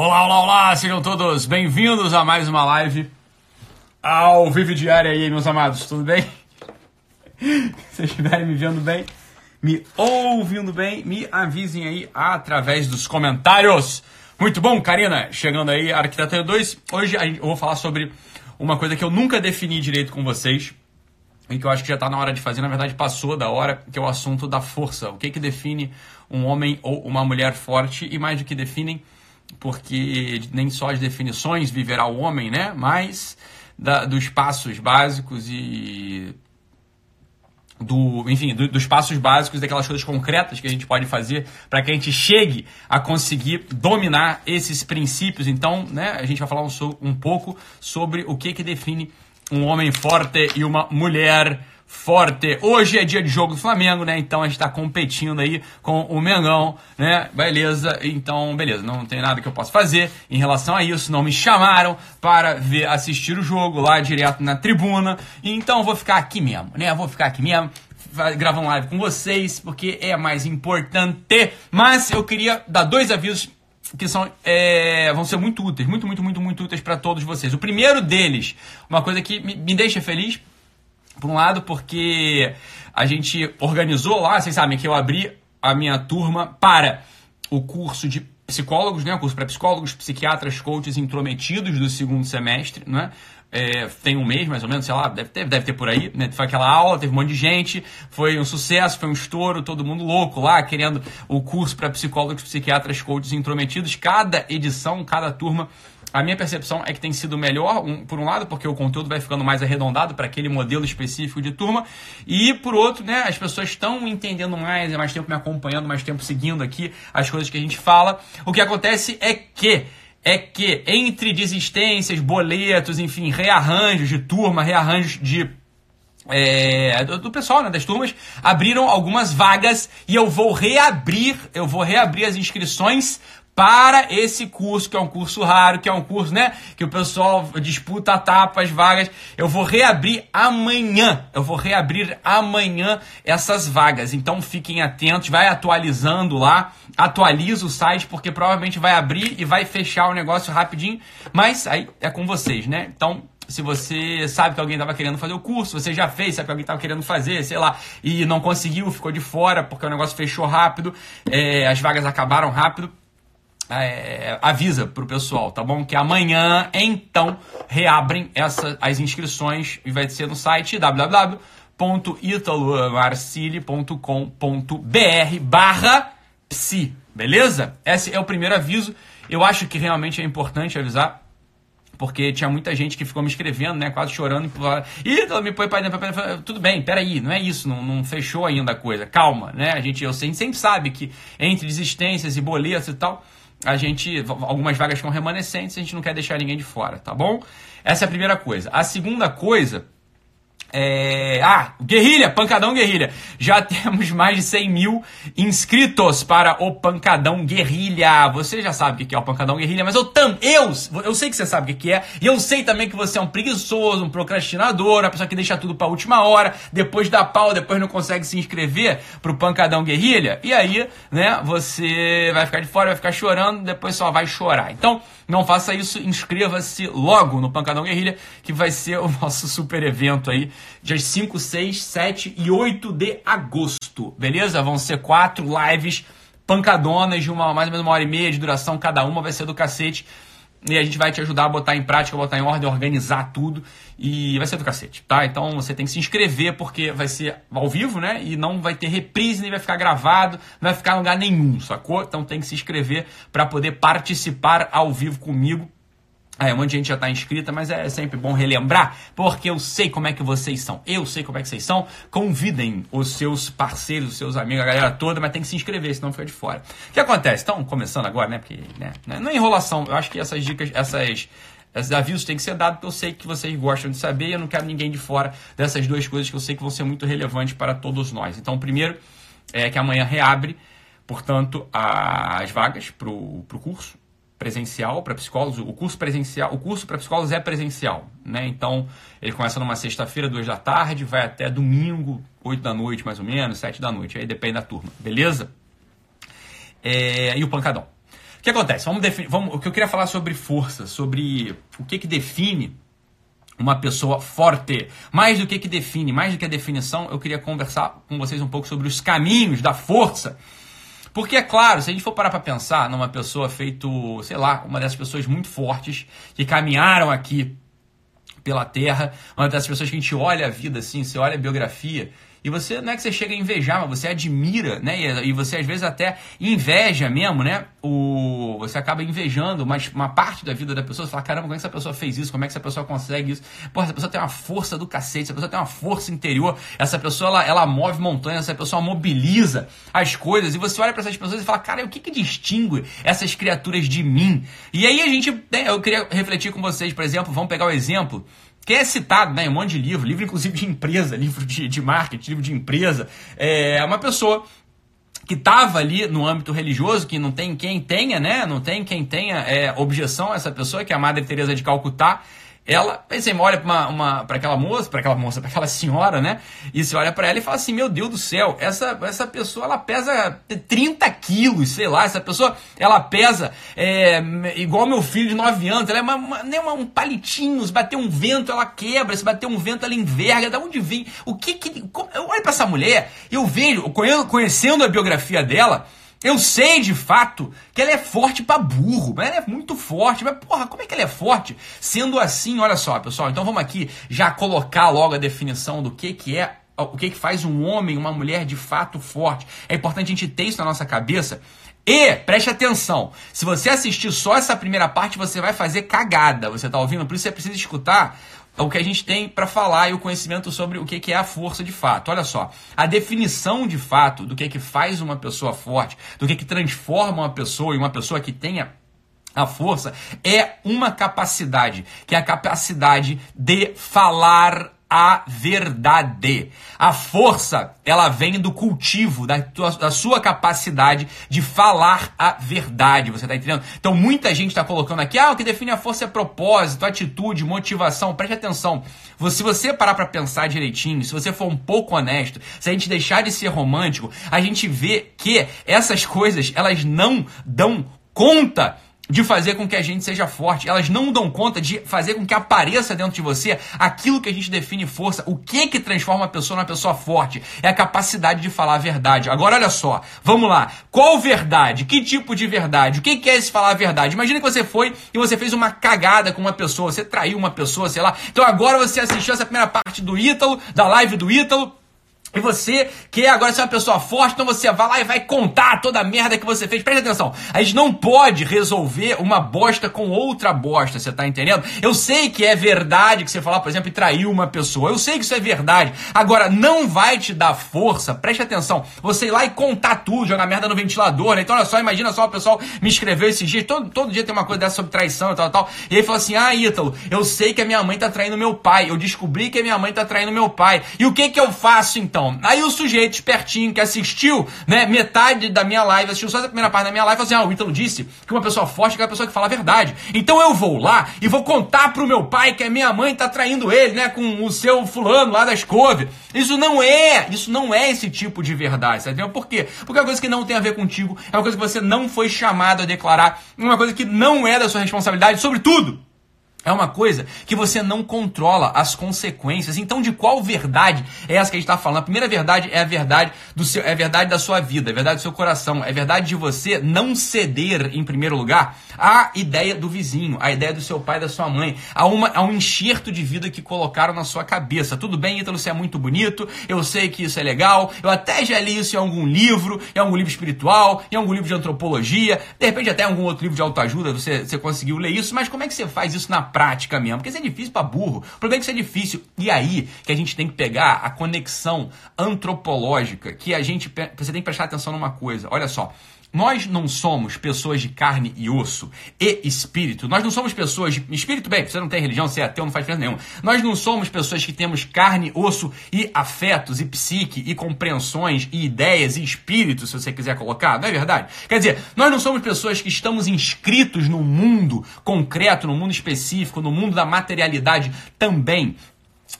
Olá, olá, olá, sejam todos bem-vindos a mais uma live ao Vive Diário aí, meus amados, tudo bem? Se vocês estiverem me vendo bem, me ouvindo bem, me avisem aí através dos comentários. Muito bom, Karina, chegando aí, Arquitetura 2. Hoje eu vou falar sobre uma coisa que eu nunca defini direito com vocês e que eu acho que já está na hora de fazer, na verdade passou da hora, que é o assunto da força. O que, que define um homem ou uma mulher forte e mais do que definem, porque nem só as definições viverá o homem, né? Mas da, dos passos básicos e do, enfim, do, dos passos básicos, daquelas coisas concretas que a gente pode fazer para que a gente chegue a conseguir dominar esses princípios. Então, né, a gente vai falar um, um pouco sobre o que, que define um homem forte e uma mulher forte. Hoje é dia de jogo do Flamengo, né? Então a gente está competindo aí com o Mengão, né? Beleza? Então, beleza. Não tem nada que eu possa fazer em relação a isso. Não me chamaram para ver assistir o jogo lá direto na tribuna. Então vou ficar aqui mesmo, né? Vou ficar aqui mesmo gravando live com vocês, porque é mais importante. Mas eu queria dar dois avisos que são, é, vão ser muito úteis, muito, muito, muito, muito úteis para todos vocês. O primeiro deles, uma coisa que me, me deixa feliz, por um lado, porque a gente organizou lá, vocês sabem que eu abri a minha turma para o curso de psicólogos, né? O curso para psicólogos, psiquiatras, coaches intrometidos do segundo semestre, né? É, tem um mês, mais ou menos, sei lá, deve ter, deve ter por aí, né? Foi aquela aula, teve um monte de gente, foi um sucesso, foi um estouro, todo mundo louco lá, querendo o curso para psicólogos, psiquiatras, coaches intrometidos. Cada edição, cada turma a minha percepção é que tem sido melhor, um, por um lado, porque o conteúdo vai ficando mais arredondado para aquele modelo específico de turma, e por outro, né, as pessoas estão entendendo mais, é mais tempo me acompanhando, mais tempo seguindo aqui as coisas que a gente fala. O que acontece é que é que entre desistências, boletos, enfim, rearranjos de turma, rearranjos de é, do, pessoal, né, das turmas, abriram algumas vagas e eu vou reabrir, eu vou reabrir as inscrições para esse curso, que é um curso raro, que é um curso, né, que o pessoal disputa tapas, vagas. Eu vou reabrir amanhã. Eu vou reabrir amanhã essas vagas. Então fiquem atentos, vai atualizando lá, atualiza o site porque provavelmente vai abrir e vai fechar o negócio rapidinho, mas aí é com vocês, né? Então se você sabe que alguém estava querendo fazer o curso, você já fez, sabe que alguém estava querendo fazer, sei lá, e não conseguiu, ficou de fora porque o negócio fechou rápido, é, as vagas acabaram rápido é, avisa pro pessoal, tá bom? Que amanhã, então, reabrem essa, as inscrições e vai ser no site www.italomarcili.com.br barra psi, beleza? Esse é o primeiro aviso. Eu acho que realmente é importante avisar, porque tinha muita gente que ficou me escrevendo, né, quase chorando, e me põe para dentro, tudo bem, peraí, não é isso, não, não fechou ainda a coisa, calma, né, a gente, eu sempre, sempre sabe que entre desistências e boletos e tal, a gente algumas vagas ficam remanescentes, a gente não quer deixar ninguém de fora, tá bom? Essa é a primeira coisa. A segunda coisa é... Ah, Guerrilha, Pancadão Guerrilha. Já temos mais de 100 mil inscritos para o Pancadão Guerrilha. Você já sabe o que é o Pancadão Guerrilha, mas eu tam, eu, eu sei que você sabe o que é. E eu sei também que você é um preguiçoso, um procrastinador, uma pessoa que deixa tudo para a última hora, depois dá pau, depois não consegue se inscrever pro Pancadão Guerrilha. E aí, né, você vai ficar de fora, vai ficar chorando, depois só vai chorar. Então, não faça isso, inscreva-se logo no Pancadão Guerrilha, que vai ser o nosso super evento aí, dias 5, 6, 7 e 8 de agosto, beleza? Vão ser quatro lives pancadonas de uma, mais ou menos uma hora e meia de duração cada uma, vai ser do cacete. E a gente vai te ajudar a botar em prática, botar em ordem, organizar tudo. E vai ser do cacete, tá? Então você tem que se inscrever, porque vai ser ao vivo, né? E não vai ter reprise, nem vai ficar gravado, não vai ficar em lugar nenhum, sacou? Então tem que se inscrever para poder participar ao vivo comigo é, um monte de gente já está inscrita, mas é sempre bom relembrar, porque eu sei como é que vocês são. Eu sei como é que vocês são. Convidem os seus parceiros, os seus amigos, a galera toda, mas tem que se inscrever, senão fica de fora. O que acontece? Estão começando agora, né? Porque, né? Não é enrolação. Eu acho que essas dicas, essas, esses avisos têm que ser dados, porque eu sei que vocês gostam de saber e eu não quero ninguém de fora dessas duas coisas que eu sei que vão ser muito relevantes para todos nós. Então, primeiro é que amanhã reabre, portanto, as vagas para o curso presencial para psicólogos, o curso presencial, o curso para psicólogos é presencial, né? Então, ele começa numa sexta-feira, duas da tarde, vai até domingo, oito da noite, mais ou menos, sete da noite, aí depende da turma, beleza? É, e o pancadão. O que acontece? Vamos definir, vamos, o que eu queria falar sobre força, sobre o que, que define uma pessoa forte. Mais do que que define, mais do que a definição, eu queria conversar com vocês um pouco sobre os caminhos da força. Porque é claro, se a gente for parar para pensar numa pessoa feito, sei lá, uma dessas pessoas muito fortes que caminharam aqui pela Terra, uma dessas pessoas que a gente olha a vida assim, você olha a biografia e você não é que você chega a invejar, mas você admira, né? E, você às vezes até inveja mesmo, né? O, você acaba invejando uma, uma parte da vida da pessoa. Você fala, caramba, como é que essa pessoa fez isso? Como é que essa pessoa consegue isso? Pô, essa pessoa tem uma força do cacete, essa pessoa tem uma força interior, essa pessoa ela, ela move montanhas, essa pessoa mobiliza as coisas. E você olha para essas pessoas e fala, cara, o que, que distingue essas criaturas de mim? E aí a gente, né, eu queria refletir com vocês, por exemplo, vamos pegar o exemplo que é citado né, em um monte de livro, livro inclusive de empresa, livro de, de marketing, livro de empresa. É uma pessoa que estava ali no âmbito religioso, que não tem quem tenha, né? Não tem quem tenha é, objeção a essa pessoa, que é a Madre Teresa de Calcutá, ela, aí você olha para aquela moça, para aquela moça, para aquela senhora, né? E você olha para ela e fala assim: Meu Deus do céu, essa, essa pessoa ela pesa 30 quilos, sei lá. Essa pessoa ela pesa é, igual meu filho de 9 anos. Ela é uma, uma, nem uma, um palitinho. Se bater um vento, ela quebra. Se bater um vento, ela enverga. Da onde vem? O que que. Como, eu olho para essa mulher, eu vejo, conhecendo a biografia dela. Eu sei de fato que ela é forte para burro, mas ela é muito forte. Mas porra, como é que ela é forte? Sendo assim, olha só, pessoal, então vamos aqui já colocar logo a definição do que, que é o que, que faz um homem, uma mulher de fato forte. É importante a gente ter isso na nossa cabeça. E, preste atenção, se você assistir só essa primeira parte, você vai fazer cagada. Você tá ouvindo? Por isso você precisa escutar o que a gente tem para falar e o conhecimento sobre o que é a força de fato. Olha só, a definição de fato do que, que faz uma pessoa forte, do que, que transforma uma pessoa em uma pessoa que tenha a força, é uma capacidade, que é a capacidade de falar a verdade. A força, ela vem do cultivo, da, tua, da sua capacidade de falar a verdade. Você está entendendo? Então, muita gente está colocando aqui, ah, o que define a força é propósito, atitude, motivação. Preste atenção. Se você parar para pensar direitinho, se você for um pouco honesto, se a gente deixar de ser romântico, a gente vê que essas coisas, elas não dão conta de fazer com que a gente seja forte. Elas não dão conta de fazer com que apareça dentro de você aquilo que a gente define força. O que que transforma a pessoa numa pessoa forte? É a capacidade de falar a verdade. Agora olha só, vamos lá. Qual verdade? Que tipo de verdade? O que que é esse falar a verdade? Imagina que você foi e você fez uma cagada com uma pessoa, você traiu uma pessoa, sei lá. Então agora você assistiu essa primeira parte do Ítalo, da live do Ítalo, e você quer agora ser uma pessoa forte, então você vai lá e vai contar toda a merda que você fez. Presta atenção, a gente não pode resolver uma bosta com outra bosta, você tá entendendo? Eu sei que é verdade que você falar, por exemplo, e traiu uma pessoa. Eu sei que isso é verdade. Agora, não vai te dar força, preste atenção, você ir lá e contar tudo, jogar merda no ventilador, né? Então, olha só, imagina só o pessoal me escreveu esses dias, todo, todo dia tem uma coisa dessa sobre traição e tal, tal. E aí falou assim: ah, Ítalo, eu sei que a minha mãe tá traindo meu pai. Eu descobri que a minha mãe tá traindo meu pai. E o que que eu faço então? Então. Aí o sujeito espertinho que assistiu, né, metade da minha live, assistiu só a primeira parte da minha live, falou assim: ah, o Ítalo disse que uma pessoa forte é aquela pessoa que fala a verdade. Então eu vou lá e vou contar pro meu pai que a minha mãe tá traindo ele, né, com o seu fulano lá da escove. Isso não é, isso não é esse tipo de verdade, sabe? Por quê? Porque é uma coisa que não tem a ver contigo, é uma coisa que você não foi chamado a declarar, uma coisa que não é da sua responsabilidade, sobretudo. É uma coisa que você não controla as consequências. Então, de qual verdade é essa que a gente está falando? A primeira verdade é a verdade do seu, é a verdade da sua vida, é a verdade do seu coração, é a verdade de você não ceder, em primeiro lugar, à ideia do vizinho, à ideia do seu pai, da sua mãe, a, uma, a um enxerto de vida que colocaram na sua cabeça. Tudo bem, Ítalo, você é muito bonito, eu sei que isso é legal, eu até já li isso em algum livro, em algum livro espiritual, em algum livro de antropologia, de repente até em algum outro livro de autoajuda você, você conseguiu ler isso, mas como é que você faz isso na prática mesmo, porque isso é difícil para burro. O problema é que isso é difícil. E aí que a gente tem que pegar a conexão antropológica, que a gente você tem que prestar atenção numa coisa. Olha só, nós não somos pessoas de carne e osso e espírito. Nós não somos pessoas de. Espírito, bem, você não tem religião, você é ateu, não faz diferença nenhuma. Nós não somos pessoas que temos carne, osso e afetos, e psique, e compreensões, e ideias, e espírito, se você quiser colocar. Não é verdade? Quer dizer, nós não somos pessoas que estamos inscritos no mundo concreto, no mundo específico, no mundo da materialidade também.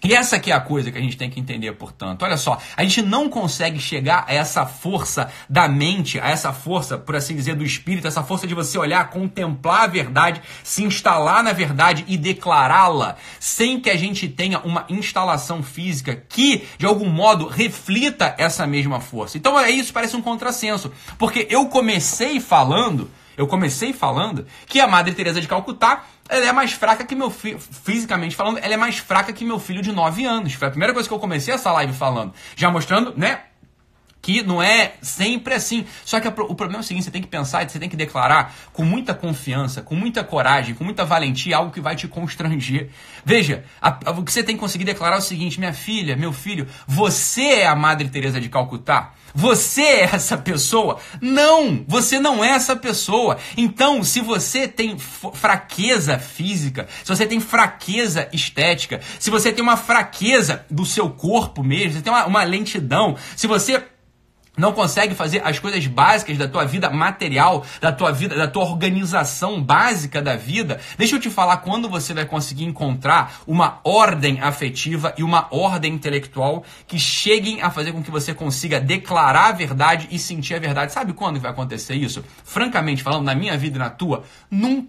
E essa aqui é a coisa que a gente tem que entender, portanto. Olha só, a gente não consegue chegar a essa força da mente, a essa força, por assim dizer, do espírito, essa força de você olhar, contemplar a verdade, se instalar na verdade e declará-la, sem que a gente tenha uma instalação física que, de algum modo, reflita essa mesma força. Então, é isso, parece um contrassenso. Porque eu comecei falando, eu comecei falando que a Madre Teresa de Calcutá ela é mais fraca que meu filho, fisicamente falando, ela é mais fraca que meu filho de 9 anos. Foi a primeira coisa que eu comecei essa live falando. Já mostrando, né, que não é sempre assim. Só que o problema é o seguinte: você tem que pensar você tem que declarar com muita confiança, com muita coragem, com muita valentia algo que vai te constranger. Veja, a, a, o que você tem que conseguir declarar é o seguinte: minha filha, meu filho, você é a Madre Teresa de Calcutá. Você é essa pessoa? Não, você não é essa pessoa. Então, se você tem fraqueza física, se você tem fraqueza estética, se você tem uma fraqueza do seu corpo mesmo, você tem uma, uma lentidão, se você não consegue fazer as coisas básicas da tua vida material, da tua vida, da tua organização básica da vida, deixa eu te falar quando você vai conseguir encontrar uma ordem afetiva e uma ordem intelectual que cheguem a fazer com que você consiga declarar a verdade e sentir a verdade. Sabe quando vai acontecer isso? Francamente falando, na minha vida e na tua, nunca,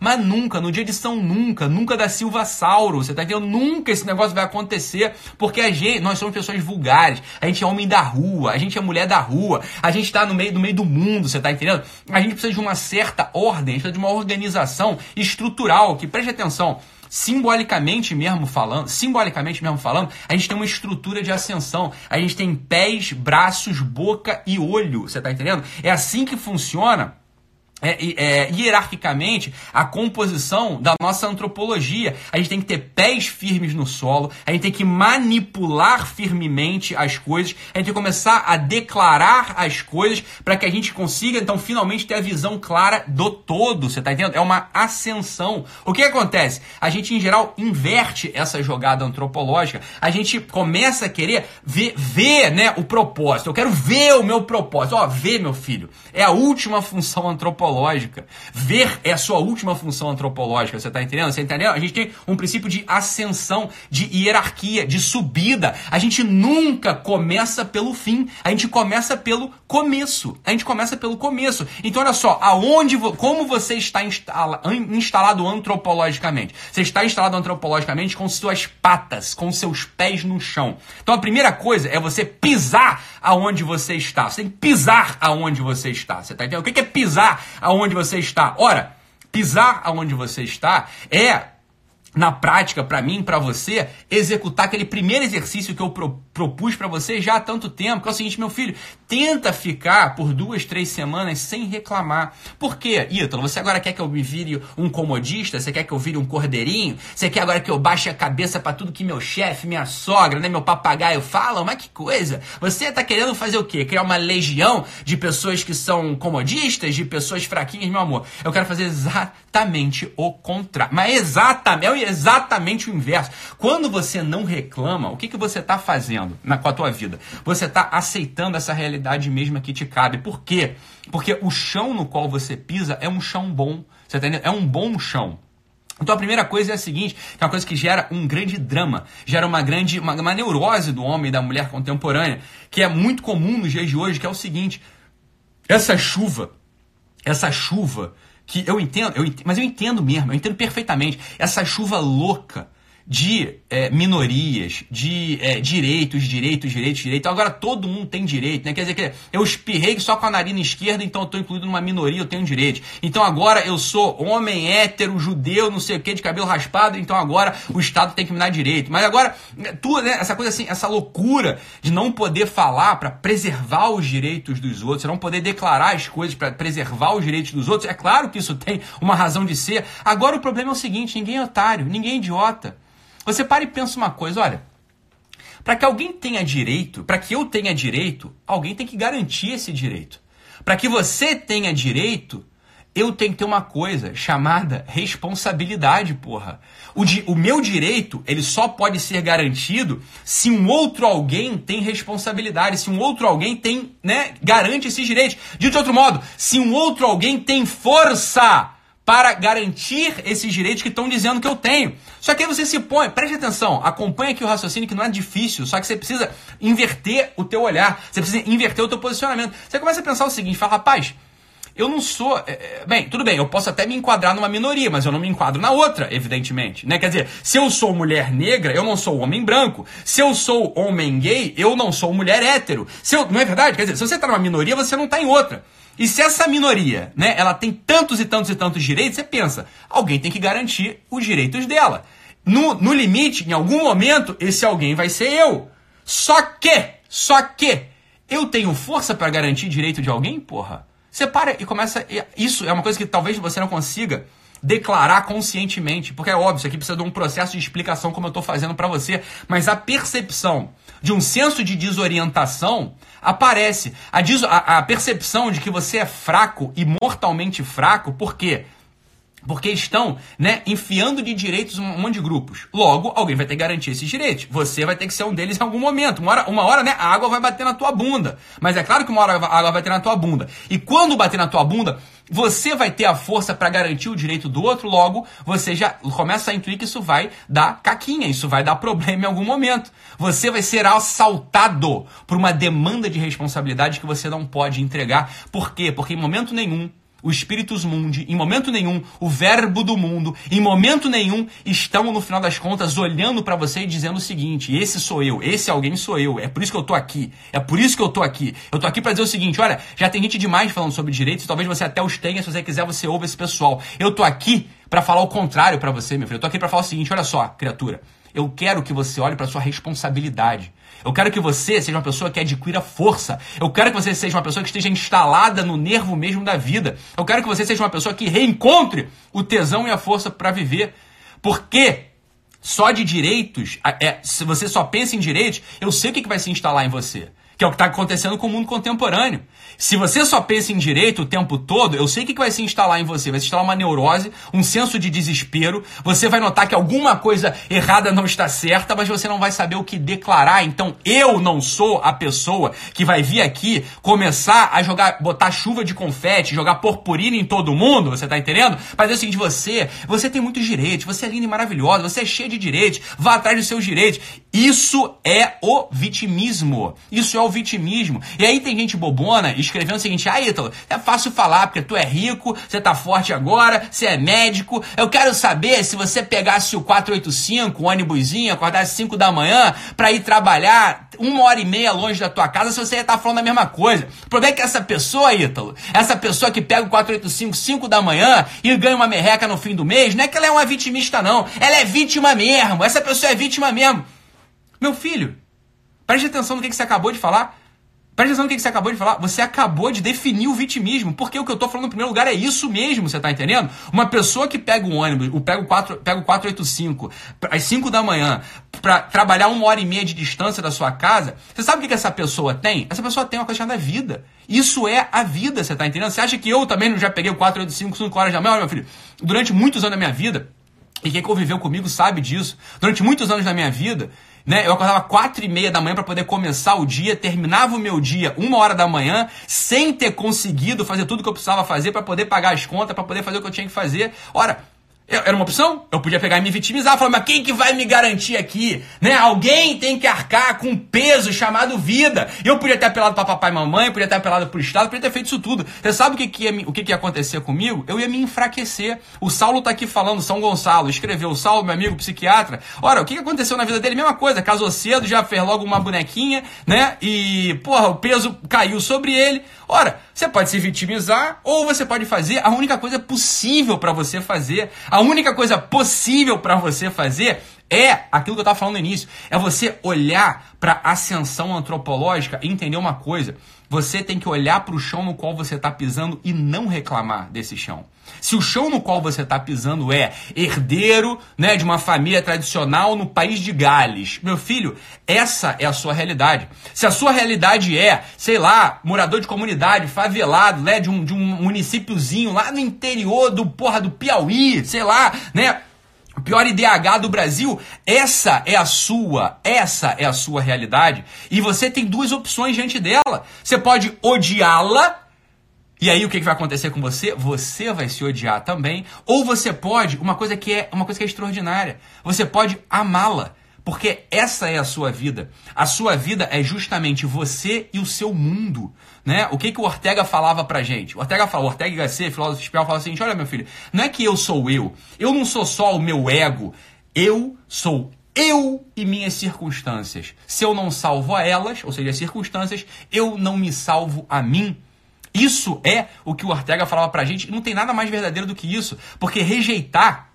mas nunca, no dia de São Nunca, nunca da Silva Sauro, você tá entendendo? Nunca esse negócio vai acontecer, porque a gente, nós somos pessoas vulgares, a gente é homem da rua, a gente é mulher mulher da rua, a gente está no meio do meio do mundo, você está entendendo? A gente precisa de uma certa ordem, precisa de uma organização estrutural, que preste atenção simbolicamente mesmo falando, simbolicamente mesmo falando, a gente tem uma estrutura de ascensão. A gente tem pés, braços, boca e olho. Você está entendendo? É assim que funciona é, é, hierarquicamente a composição da nossa antropologia. A gente tem que ter pés firmes no solo, a gente tem que manipular firmemente as coisas, a gente tem que começar a declarar as coisas para que a gente consiga, então, finalmente ter a visão clara do todo. Você está entendendo? É uma ascensão. O que acontece? A gente, em geral, inverte essa jogada antropológica. A gente começa a querer ver, ver né, o propósito. Eu quero ver o meu propósito. Ó, ver, meu filho. É a última função antropológica antropológica. Ver é a sua última função antropológica, você está entendendo? Você entendeu? A gente tem um princípio de ascensão, de hierarquia, de subida. A gente nunca começa pelo fim, a gente começa pelo começo. A gente começa pelo começo. Então, olha só, aonde, como você está instala, instalado antropologicamente? Você está instalado antropologicamente com suas patas, com seus pés no chão. Então, a primeira coisa é você pisar aonde você está. Você tem que pisar aonde você está. Você está entendendo? O que é pisar aonde você está? Ora, pisar aonde você está é na prática, para mim, para você, executar aquele primeiro exercício que eu pro, propus para você já há tanto tempo, que é o seguinte, meu filho, tenta ficar por duas, três semanas sem reclamar. Por quê, Ítalo? Você agora quer que eu me vire um comodista? Você quer que eu vire um cordeirinho? Você quer agora que eu baixe a cabeça para tudo que meu chefe, minha sogra, né, meu papagaio falam? Mas que coisa! Você tá querendo fazer o quê? Criar uma legião de pessoas que são comodistas, de pessoas fraquinhas, meu amor? Eu quero fazer exatamente o contrário. Mas exatamente exatamente o inverso. Quando você não reclama, o que, que você está fazendo na, com a tua vida? Você está aceitando essa realidade mesma que te cabe. Por quê? Porque o chão no qual você pisa é um chão bom. Você tá entendendo? É um bom chão. Então a primeira coisa é a seguinte, que é uma coisa que gera um grande drama, gera uma grande, uma, uma neurose do homem e da mulher contemporânea, que é muito comum nos dias de hoje, que é o seguinte, essa chuva, essa chuva que eu entendo, eu entendo, mas eu entendo mesmo, eu entendo perfeitamente. Essa chuva louca de é, minorias, de é, direitos, direitos, direitos, direitos. Agora todo mundo tem direito, né? Quer dizer que eu espirrei só com a narina esquerda, então eu estou incluído numa minoria, eu tenho direito. Então agora eu sou homem, hétero, judeu, não sei o que, de cabelo raspado, então agora o Estado tem que me dar direito. Mas agora, tudo, né? Essa coisa assim, essa loucura de não poder falar para preservar os direitos dos outros, não poder declarar as coisas para preservar os direitos dos outros, é claro que isso tem uma razão de ser. Agora o problema é o seguinte: ninguém é otário, ninguém é idiota. Você para e pensa uma coisa, olha. Para que alguém tenha direito, para que eu tenha direito, alguém tem que garantir esse direito. Para que você tenha direito, eu tenho que ter uma coisa chamada responsabilidade, porra. O, di o meu direito, ele só pode ser garantido se um outro alguém tem responsabilidade, se um outro alguém tem, né, garante esses direitos. De outro modo, se um outro alguém tem força para garantir esses direitos que estão dizendo que eu tenho. Só que aí você se põe, preste atenção, acompanha aqui o raciocínio que não é difícil, só que você precisa inverter o teu olhar, você precisa inverter o teu posicionamento. Você começa a pensar o seguinte, fala, rapaz, eu não sou. É, é, bem, tudo bem, eu posso até me enquadrar numa minoria, mas eu não me enquadro na outra, evidentemente. Né? Quer dizer, se eu sou mulher negra, eu não sou homem branco. Se eu sou homem gay, eu não sou mulher hétero. Se eu, não é verdade? Quer dizer, se você está numa minoria, você não está em outra. E se essa minoria, né, ela tem tantos e tantos e tantos direitos, você pensa, alguém tem que garantir os direitos dela. No, no limite, em algum momento, esse alguém vai ser eu. Só que, só que, eu tenho força para garantir direito de alguém, porra? Você para e começa. Isso é uma coisa que talvez você não consiga declarar conscientemente, porque é óbvio, isso aqui precisa de um processo de explicação como eu estou fazendo para você, mas a percepção de um senso de desorientação aparece. A, des a, percepção de que você é fraco e mortalmente fraco, por quê? Porque estão, né, enfiando de direitos um monte de grupos. Logo, alguém vai ter que garantir esses direitos. Você vai ter que ser um deles em algum momento. Uma hora, uma hora, né, a água vai bater na tua bunda. Mas é claro que uma hora a água vai bater na tua bunda. E quando bater na tua bunda, você vai ter a força para garantir o direito do outro. Logo, você já começa a intuir que isso vai dar caquinha, isso vai dar problema em algum momento. Você vai ser assaltado por uma demanda de responsabilidade que você não pode entregar. Por quê? Porque em momento nenhum o Espíritus Mundi, em momento nenhum, o Verbo do mundo, em momento nenhum, estão, no final das contas, olhando para você e dizendo o seguinte: esse sou eu, esse alguém sou eu, é por isso que eu tô aqui, é por isso que eu tô aqui. Eu tô aqui para dizer o seguinte: olha, já tem gente demais falando sobre direitos, talvez você até os tenha, se você quiser, você ouve esse pessoal. Eu tô aqui para falar o contrário para você, meu filho. Eu tô aqui para falar o seguinte: olha só, criatura, eu quero que você olhe para sua responsabilidade. Eu quero que você seja uma pessoa que adquira força. Eu quero que você seja uma pessoa que esteja instalada no nervo mesmo da vida. Eu quero que você seja uma pessoa que reencontre o tesão e a força para viver. Porque só de direitos, é, se você só pensa em direitos, eu sei o que vai se instalar em você que é o que está acontecendo com o mundo contemporâneo. Se você só pensa em direito o tempo todo, eu sei o que vai se instalar em você. Vai se instalar uma neurose, um senso de desespero. Você vai notar que alguma coisa errada não está certa, mas você não vai saber o que declarar. Então, eu não sou a pessoa que vai vir aqui começar a jogar, botar chuva de confete, jogar purpurina em todo mundo. Você está entendendo? Mas é o seguinte, você, você tem muitos direitos, você é linda e maravilhosa, você é cheia de direitos, vá atrás dos seus direitos. Isso é o vitimismo. Isso é o vitimismo. E aí tem gente bobona escrevendo o seguinte: ah, Ítalo, é fácil falar porque tu é rico, você tá forte agora, você é médico. Eu quero saber se você pegasse o 485, o ônibusinho, acordasse 5 da manhã para ir trabalhar uma hora e meia longe da tua casa, se você ia estar tá falando a mesma coisa. O problema é que essa pessoa, Ítalo, essa pessoa que pega o 485 5 da manhã e ganha uma merreca no fim do mês, não é que ela é uma vitimista, não. Ela é vítima mesmo. Essa pessoa é vítima mesmo. Meu filho, Preste atenção no que, você acabou de falar. Preste atenção no que, você acabou de falar. Você acabou de definir o vitimismo. Porque o que eu estou falando no primeiro lugar é isso mesmo, você está entendendo? Uma pessoa que pega um ônibus, o, 4, pega o 485 às 5 da manhã, para trabalhar uma hora e meia de distância da sua casa, você sabe o que, essa pessoa tem? Essa pessoa tem uma coisa chamada vida. Isso é a vida, você está entendendo? Você acha que eu também já peguei o 485, 5 horas da manhã? Olha, meu filho, durante muitos anos da minha vida, e quem conviveu comigo sabe disso, durante muitos anos da minha vida, né? Eu acordava quatro e meia da manhã para poder começar o dia, terminava o meu dia uma hora da manhã, sem ter conseguido fazer tudo que eu precisava fazer para poder pagar as contas, para poder fazer o que eu tinha que fazer. Ora, era uma opção. Eu podia pegar e me vitimizar, falar, mas quem que vai me garantir aqui? Né? Alguém tem que arcar com um peso chamado vida. Eu podia ter apelado para papai e mamãe, podia ter apelado para o Estado, podia ter feito isso tudo. Você sabe o que, que, ia, o que, que ia acontecer comigo? Eu ia me enfraquecer. O Saulo tá aqui falando, São Gonçalo, escreveu, o Saulo, meu amigo psiquiatra. Ora, o que, que aconteceu na vida dele? Mesma coisa, casou cedo, já fez logo uma bonequinha, né? E, porra, o peso caiu sobre ele. Ora, você pode se vitimizar ou você pode fazer a única coisa possível para você fazer. A única coisa possível para você fazer é aquilo que eu estava falando no início. É você olhar para a ascensão antropológica e entender uma coisa. Você tem que olhar para o chão no qual você está pisando e não reclamar desse chão. Se o chão no qual você está pisando é herdeiro né, de uma família tradicional no país de Gales, meu filho, essa é a sua realidade. Se a sua realidade é, sei lá, morador de comunidade, favelado, né, de um, de um municípiozinho lá no interior do porra do Piauí, sei lá, né? Pior IDH do Brasil, essa é a sua, essa é a sua realidade. E você tem duas opções diante dela. Você pode odiá-la E aí o que, que vai acontecer com você? Você vai se odiar também. Ou você pode, uma coisa que é uma coisa que é extraordinária, você pode amá-la. Porque essa é a sua vida. A sua vida é justamente você e o seu mundo. Né? O que, que o Ortega falava pra gente? O Ortega fala, o Ortega Gasset, filósofo espanhol, fala assim: olha, meu filho, não é que eu sou eu. Eu não sou só o meu ego. Eu sou eu e minhas circunstâncias. Se eu não salvo a elas, ou seja, as circunstâncias, eu não me salvo a mim. Isso é o que o Ortega falava pra gente. Não tem nada mais verdadeiro do que isso. Porque rejeitar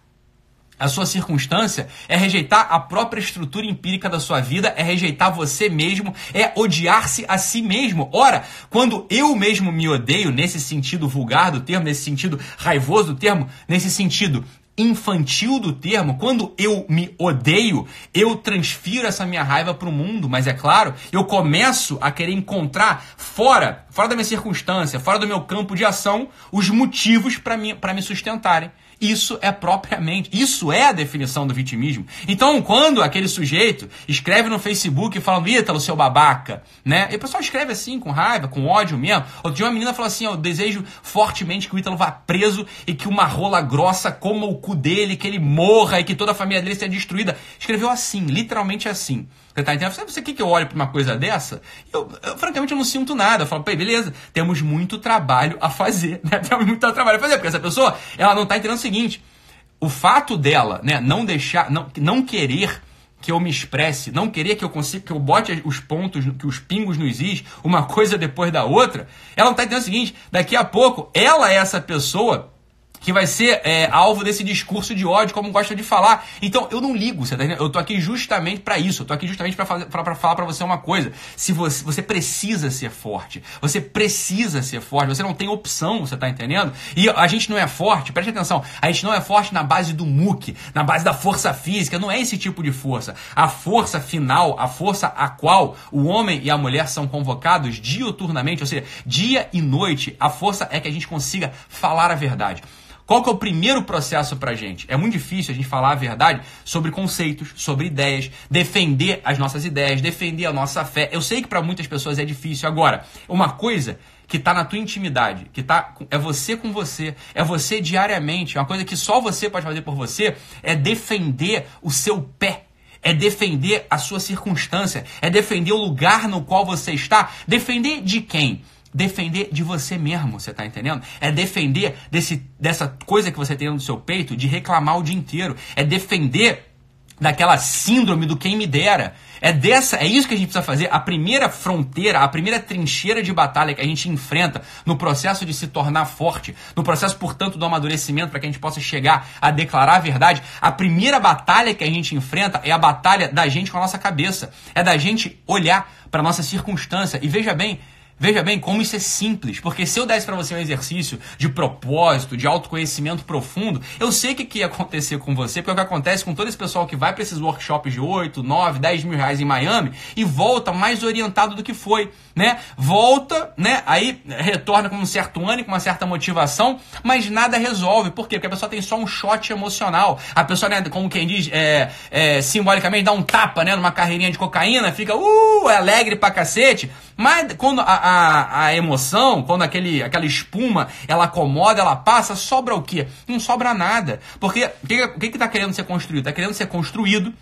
a sua circunstância, é rejeitar a própria estrutura empírica da sua vida, é rejeitar você mesmo, é odiar-se a si mesmo. Ora, quando eu mesmo me odeio, nesse sentido vulgar do termo, nesse sentido raivoso do termo, nesse sentido infantil do termo, quando eu me odeio, eu transfiro essa minha raiva para o mundo, mas é claro, eu começo a querer encontrar fora, fora da minha circunstância, fora do meu campo de ação, os motivos para me, me sustentarem. Isso é propriamente, isso é a definição do vitimismo. Então, quando aquele sujeito escreve no Facebook falando, Ítalo, seu babaca, né? E o pessoal escreve assim, com raiva, com ódio mesmo. Outro dia uma menina falou assim, eu desejo fortemente que o Ítalo vá preso e que uma rola grossa coma o cu dele, que ele morra e que toda a família dele seja destruída. Escreveu assim, literalmente assim. Você tá entendendo? Você quer que eu olhe para uma coisa dessa? Eu, eu, francamente, eu não sinto nada. Eu falo, pô, beleza, temos muito trabalho a fazer, né? Temos muito trabalho a fazer, porque essa pessoa, ela não tá entendendo o seguinte. O fato dela, né, não deixar, não, não querer que eu me expresse, não querer que eu consiga, que eu bote os pontos, que os pingos nos is, uma coisa depois da outra, ela não tá entendendo o seguinte, daqui a pouco, ela é essa pessoa que vai ser é, alvo desse discurso de ódio, como gosta de falar. Então, eu não ligo, você tá entendendo? Eu tô aqui justamente para isso. Eu tô aqui justamente para falar para você uma coisa. Se você, você precisa ser forte, você precisa ser forte, você não tem opção, você tá entendendo? E a gente não é forte, preste atenção, a gente não é forte na base do muque, na base da força física, não é esse tipo de força. A força final, a força a qual o homem e a mulher são convocados diuturnamente, ou seja, dia e noite, a força é que a gente consiga falar a verdade. Qual que é o primeiro processo para a gente? É muito difícil a gente falar a verdade sobre conceitos, sobre ideias, defender as nossas ideias, defender a nossa fé. Eu sei que para muitas pessoas é difícil. Agora, uma coisa que está na tua intimidade, que tá, é você com você, é você diariamente, é uma coisa que só você pode fazer por você, é defender o seu pé é defender a sua circunstância, é defender o lugar no qual você está. Defender de quem? Defender de você mesmo, você tá entendendo? É defender desse, dessa coisa que você tem no seu peito de reclamar o dia inteiro. É defender daquela síndrome do quem me dera. É dessa, é isso que a gente precisa fazer. A primeira fronteira, a primeira trincheira de batalha que a gente enfrenta no processo de se tornar forte, no processo, portanto, do amadurecimento para que a gente possa chegar a declarar a verdade. A primeira batalha que a gente enfrenta é a batalha da gente com a nossa cabeça. É da gente olhar para nossa circunstância. E veja bem, Veja bem como isso é simples, porque se eu desse para você um exercício de propósito, de autoconhecimento profundo, eu sei o que, que ia acontecer com você, porque é o que acontece com todo esse pessoal que vai para esses workshops de 8, 9, 10 mil reais em Miami e volta mais orientado do que foi, né? Volta, né? Aí retorna com um certo ânimo, com uma certa motivação, mas nada resolve. Por quê? Porque a pessoa tem só um shot emocional. A pessoa, né, como quem diz, é, é, simbolicamente dá um tapa, né, numa carreirinha de cocaína, fica, uh, alegre pra cacete, mas quando a, a, a, emoção, quando aquele, aquela espuma, ela acomoda, ela passa, sobra o quê? Não sobra nada. Porque o que, que, que tá querendo ser construído? Está querendo ser construído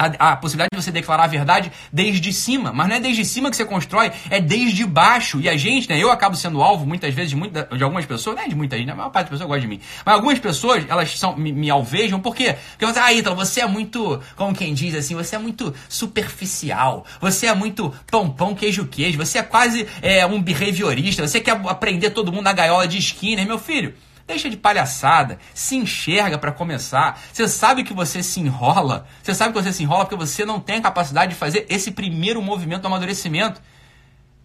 a, a, possibilidade de você declarar a verdade desde cima. Mas não é desde cima que você constrói, é desde baixo. E a gente, né, eu acabo sendo alvo muitas vezes de, muita, de algumas pessoas, não é de muita gente, né, a maior parte das pessoas gosta de mim. Mas algumas pessoas, elas são, me, me alvejam, por quê? Porque você, ah, Ítalo, você é muito, como quem diz assim, você é muito superficial, você é muito pão, pão, queijo, queijo, você é quase é, um behaviorista, você quer aprender todo mundo na gaiola de esquina, meu filho. Deixa de palhaçada, se enxerga para começar. Você sabe que você se enrola, você sabe que você se enrola porque você não tem a capacidade de fazer esse primeiro movimento do amadurecimento,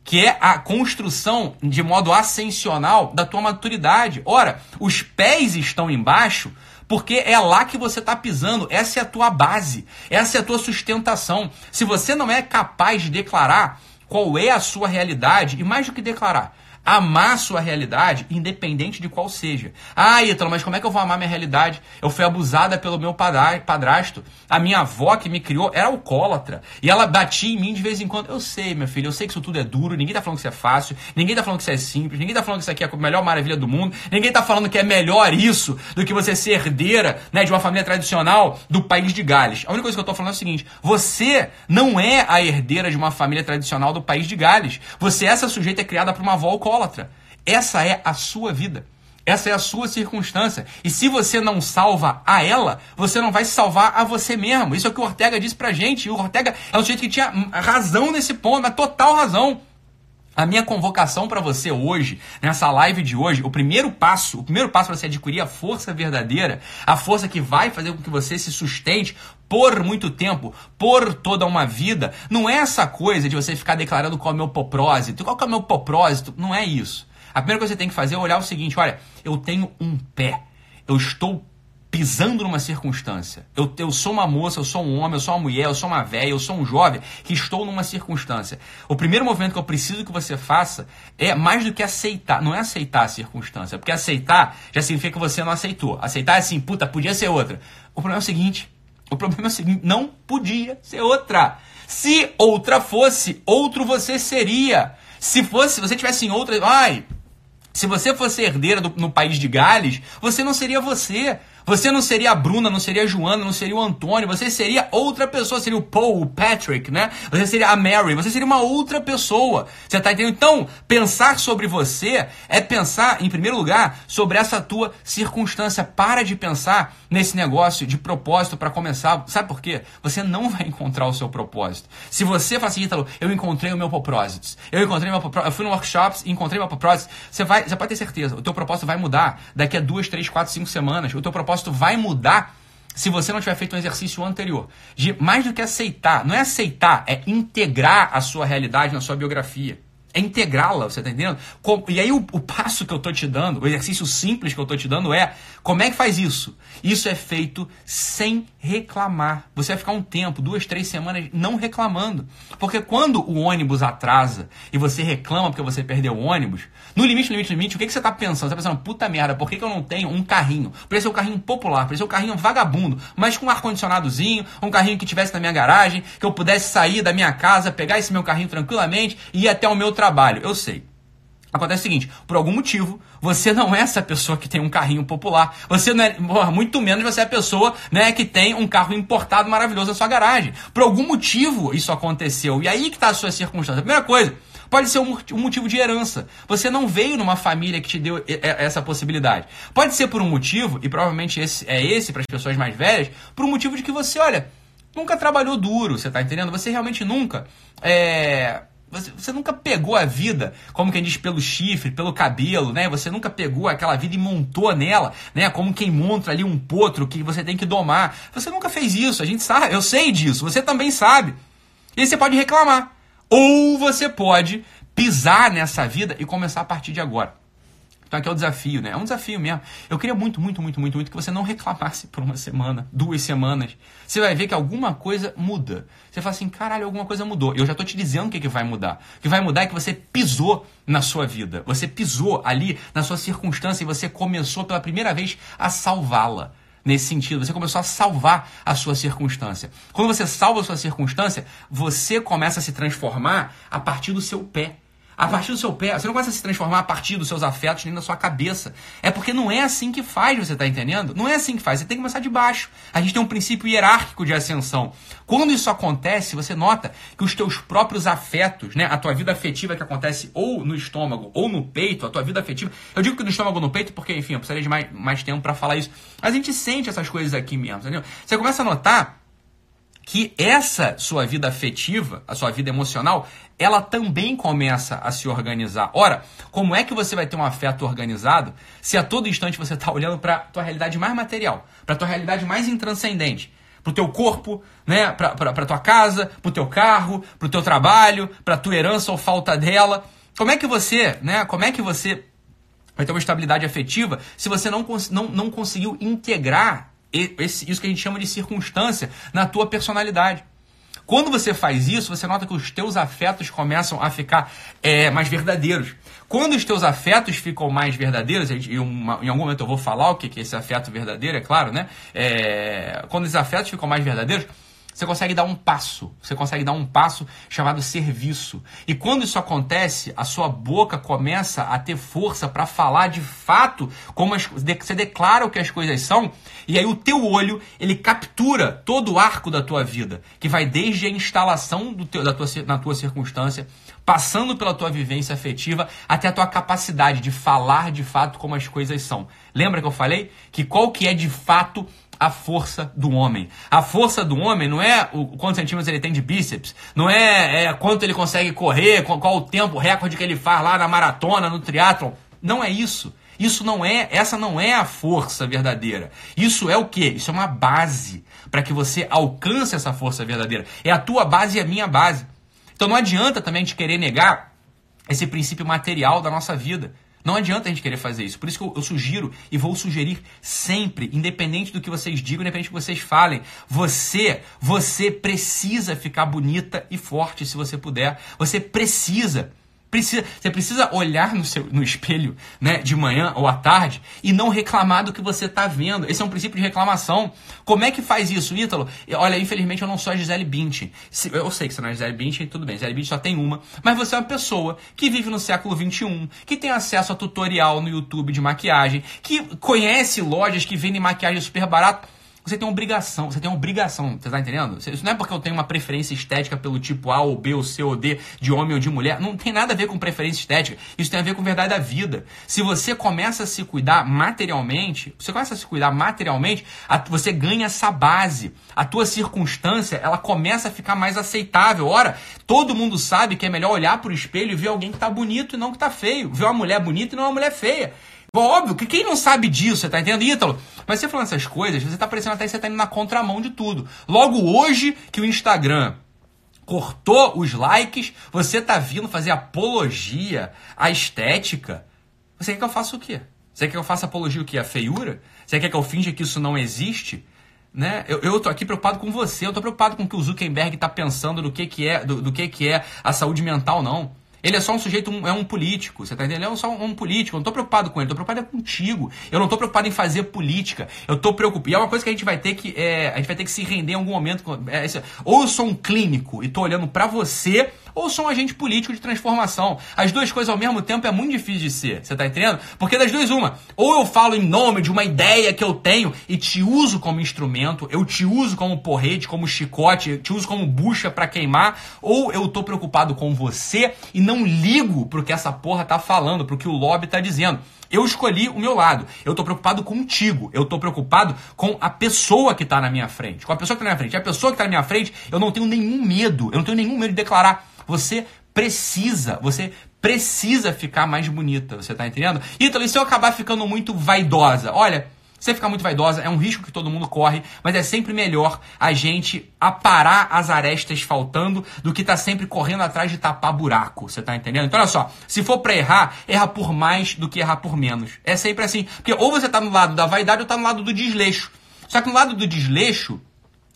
que é a construção de modo ascensional da tua maturidade. Ora, os pés estão embaixo porque é lá que você está pisando, essa é a tua base, essa é a tua sustentação. Se você não é capaz de declarar qual é a sua realidade, e mais do que declarar, amar sua realidade, independente de qual seja. Ah, Ítalo, mas como é que eu vou amar minha realidade? Eu fui abusada pelo meu padrasto. A minha avó que me criou era alcoólatra. E ela batia em mim de vez em quando. Eu sei, meu filho, eu sei que isso tudo é duro. Ninguém tá falando que isso é fácil. Ninguém tá falando que isso é simples. Ninguém tá falando que isso aqui é a melhor maravilha do mundo. Ninguém tá falando que é melhor isso do que você ser herdeira né, de uma família tradicional do país de Gales. A única coisa que eu tô falando é o seguinte: você não é a herdeira de uma família tradicional do país de Gales. Você, essa sujeita, é criada por uma avó alcoólatra alcoólatra. Essa é a sua vida. Essa é a sua circunstância. E se você não salva a ela, você não vai salvar a você mesmo. Isso é o que o Ortega disse pra gente. E o Ortega é um sujeito que tinha razão nesse ponto, mas total razão. A minha convocação para você hoje, nessa live de hoje, o primeiro passo, o primeiro passo para você adquirir a força verdadeira, a força que vai fazer com que você se sustente por muito tempo, por toda uma vida, não é essa coisa de você ficar declarando qual é o meu propósito, qual é o meu propósito, não é isso. A primeira coisa que você tem que fazer é olhar o seguinte, olha, eu tenho um pé, eu estou pisando numa circunstância. Eu, eu sou uma moça, eu sou um homem, eu sou uma mulher, eu sou uma velha, eu sou um jovem que estou numa circunstância. O primeiro movimento que eu preciso que você faça é mais do que aceitar. Não é aceitar a circunstância, porque aceitar já significa que você não aceitou. Aceitar é assim, puta, podia ser outra. O problema é o seguinte: o problema é o seguinte, não podia ser outra. Se outra fosse, outro você seria. Se fosse, se você tivesse em outra, ai, se você fosse herdeira do, no país de Gales, você não seria você. Você não seria a Bruna, não seria a Joana, não seria o Antônio, você seria outra pessoa, seria o Paul, o Patrick, né? Você seria a Mary, você seria uma outra pessoa. Você tá entendendo? Então, pensar sobre você é pensar, em primeiro lugar, sobre essa tua circunstância. Para de pensar nesse negócio de propósito para começar. Sabe por quê? Você não vai encontrar o seu propósito. Se você fala assim, Ítalo, eu encontrei o meu propósito. Eu encontrei meu propósito. Eu fui no workshops e encontrei meu propósito. Você vai, você pode ter certeza, o teu propósito vai mudar daqui a duas, três, quatro, cinco semanas. O teu propósito propósito vai mudar se você não tiver feito um exercício anterior. De mais do que aceitar, não é aceitar, é integrar a sua realidade na sua biografia. É integrá-la, você tá entendendo? E aí o, o, passo que eu tô te dando, o exercício simples que eu tô te dando é como é que faz isso? Isso é feito sem reclamar. Você vai ficar um tempo, duas, três semanas, não reclamando. Porque quando o ônibus atrasa e você reclama porque você perdeu o ônibus, no limite, limite, limite, o que, que você está pensando? Você está pensando, puta merda, por que, que eu não tenho um carrinho? Poderia ser um carrinho popular, poderia ser um carrinho vagabundo, mas com um ar-condicionadozinho, um carrinho que tivesse na minha garagem, que eu pudesse sair da minha casa, pegar esse meu carrinho tranquilamente e ir até o meu trabalho. Eu sei. Acontece o seguinte, por algum motivo, você não é essa pessoa que tem um carrinho popular. Você não é, muito menos você é a pessoa, né, que tem um carro importado maravilhoso na sua garagem. Por algum motivo isso aconteceu. E aí que está a sua circunstância. Primeira coisa, pode ser um, motivo de herança. Você não veio numa família que te deu essa possibilidade. Pode ser por um motivo, e provavelmente esse é esse para as pessoas mais velhas, por um motivo de que você, olha, nunca trabalhou duro, você está entendendo? Você realmente nunca é, você, você, nunca pegou a vida, como quem diz, pelo chifre, pelo cabelo, né? Você nunca pegou aquela vida e montou nela, né? Como quem monta ali um potro que você tem que domar. Você nunca fez isso, a gente sabe, eu sei disso, você também sabe. E você pode reclamar. Ou você pode pisar nessa vida e começar a partir de agora. Então aqui é o desafio, né? É um desafio mesmo. Eu queria muito, muito, muito, muito, muito que você não reclamasse por uma semana, duas semanas. Você vai ver que alguma coisa muda. Você fala assim, caralho, alguma coisa mudou. Eu já tô te dizendo o que, que vai mudar. O que vai mudar é que você pisou na sua vida. Você pisou ali na sua circunstância e você começou pela primeira vez a salvá-la nesse sentido. Você começou a salvar a sua circunstância. Quando você salva a sua circunstância, você começa a se transformar a partir do seu pé. A partir do seu pé, você não começa a se transformar a partir dos seus afetos nem da sua cabeça. É porque não é assim que faz, você está entendendo? Não é assim que faz, você tem que começar de baixo. A gente tem um princípio hierárquico de ascensão. Quando isso acontece, você nota que os teus próprios afetos, né, a tua vida afetiva que acontece ou no estômago ou no peito, a tua vida afetiva. Eu digo que no estômago ou no peito porque, enfim, eu precisaria de mais, mais tempo para falar isso. Mas a gente sente essas coisas aqui mesmo, entendeu? Você começa a notar que essa sua vida afetiva, a sua vida emocional, ela também começa a se organizar. Ora, como é que você vai ter um afeto organizado se a todo instante você está olhando para a tua realidade mais material, para a tua realidade mais intranscendente? Para o teu corpo, né? para a tua casa, para o teu carro, para o teu trabalho, para a tua herança ou falta dela. Como é que você, né? Como é que você vai ter uma estabilidade afetiva se você não, não, não conseguiu integrar esse, isso que a gente chama de circunstância na tua personalidade? Quando você faz isso, você nota que os teus afetos começam a ficar é, mais verdadeiros. Quando os teus afetos ficam mais verdadeiros, e uma, em algum momento eu vou falar o que é esse afeto verdadeiro, é claro, né? É, quando os afetos ficam mais verdadeiros, você consegue dar um passo. Você consegue dar um passo chamado serviço. E quando isso acontece, a sua boca começa a ter força para falar de fato como as, você declara o que as coisas são. E aí o teu olho ele captura todo o arco da tua vida, que vai desde a instalação do teu, da tua, na tua circunstância, passando pela tua vivência afetiva, até a tua capacidade de falar de fato como as coisas são. Lembra que eu falei que qual que é de fato a força do homem. A força do homem não é o quantos centímetros ele tem de bíceps, não é, é quanto ele consegue correr, qual, qual, o tempo, o recorde que ele faz lá na maratona, no triatlon. Não é isso. Isso não é, essa não é a força verdadeira. Isso é o quê? Isso é uma base para que você alcance essa força verdadeira. É a tua base e a minha base. Então não adianta também a gente querer negar esse princípio material da nossa vida. Não adianta a gente querer fazer isso. Por isso que eu, eu, sugiro e vou sugerir sempre, independente do que vocês digam, independente do que vocês falem, você, você precisa ficar bonita e forte se você puder. Você precisa Precisa, você precisa olhar no, seu, no espelho né, de manhã ou à tarde e não reclamar do que você está vendo. Esse é um princípio de reclamação. Como é que faz isso, Ítalo? Olha, infelizmente eu não sou a Gisele Bündchen. Eu sei que você não é a Gisele Bündchen, tudo bem, Gisele Bündchen só tem uma. Mas você é uma pessoa que vive no século XXI, que tem acesso a tutorial no YouTube de maquiagem, que conhece lojas que vendem maquiagem super barato. Você tem obrigação, você tem obrigação, você tá entendendo? Isso não é porque eu tenho uma preferência estética pelo tipo A ou B ou C ou D, de homem ou de mulher. Não tem nada a ver com preferência estética. Isso tem a ver com verdade da vida. Se você começa a se cuidar materialmente, você começa a se cuidar materialmente, você ganha essa base. A tua circunstância, ela começa a ficar mais aceitável. Ora, todo mundo sabe que é melhor olhar pro espelho e ver alguém que tá bonito e não que tá feio. Ver uma mulher bonita e não uma mulher feia. Óbvio que quem não sabe disso, você tá entendendo, Ítalo? Mas você falando essas coisas, você tá parecendo até que você tá indo na contramão de tudo. Logo hoje que o Instagram cortou os likes, você tá vindo fazer apologia à estética. Você quer que eu faça o quê? Você quer que eu faça apologia o quê? A feiura? Você quer que eu finja que isso não existe? Né? Eu, eu tô aqui preocupado com você, eu tô preocupado com o que o Zuckerberg tá pensando do que, que é do, do que, que é a saúde mental, não. Ele é só um sujeito, um, é um político, você tá entendendo? Ele é só um, um político, eu não tô preocupado com ele, eu tô preocupado é contigo. Eu não tô preocupado em fazer política. Eu tô preocupado. E é uma coisa que a gente vai ter que. É, a gente vai ter que se render em algum momento. É, ou eu sou um clínico e tô olhando para você ou sou um agente político de transformação. As duas coisas ao mesmo tempo é muito difícil de ser, você tá entendendo? Porque das duas, uma, ou eu falo em nome de uma ideia que eu tenho e te uso como instrumento, eu te uso como porrete, como chicote, te uso como bucha para queimar, ou eu tô preocupado com você e não ligo pro que essa porra tá falando, pro que o lobby tá dizendo. Eu escolhi o meu lado. Eu tô preocupado contigo. Eu tô preocupado com a pessoa que tá na minha frente. Com a pessoa que tá na minha frente. A pessoa que tá na minha frente, eu não tenho nenhum medo. Eu não tenho nenhum medo de declarar você precisa, você precisa ficar mais bonita, você tá entendendo? Então, e se eu acabar ficando muito vaidosa? Olha, você ficar muito vaidosa é um risco que todo mundo corre, mas é sempre melhor a gente aparar as arestas faltando do que tá sempre correndo atrás de tapar buraco, você tá entendendo? Então olha só, se for para errar, erra por mais do que errar por menos. É sempre assim, porque ou você tá no lado da vaidade ou tá no lado do desleixo. Só que no lado do desleixo,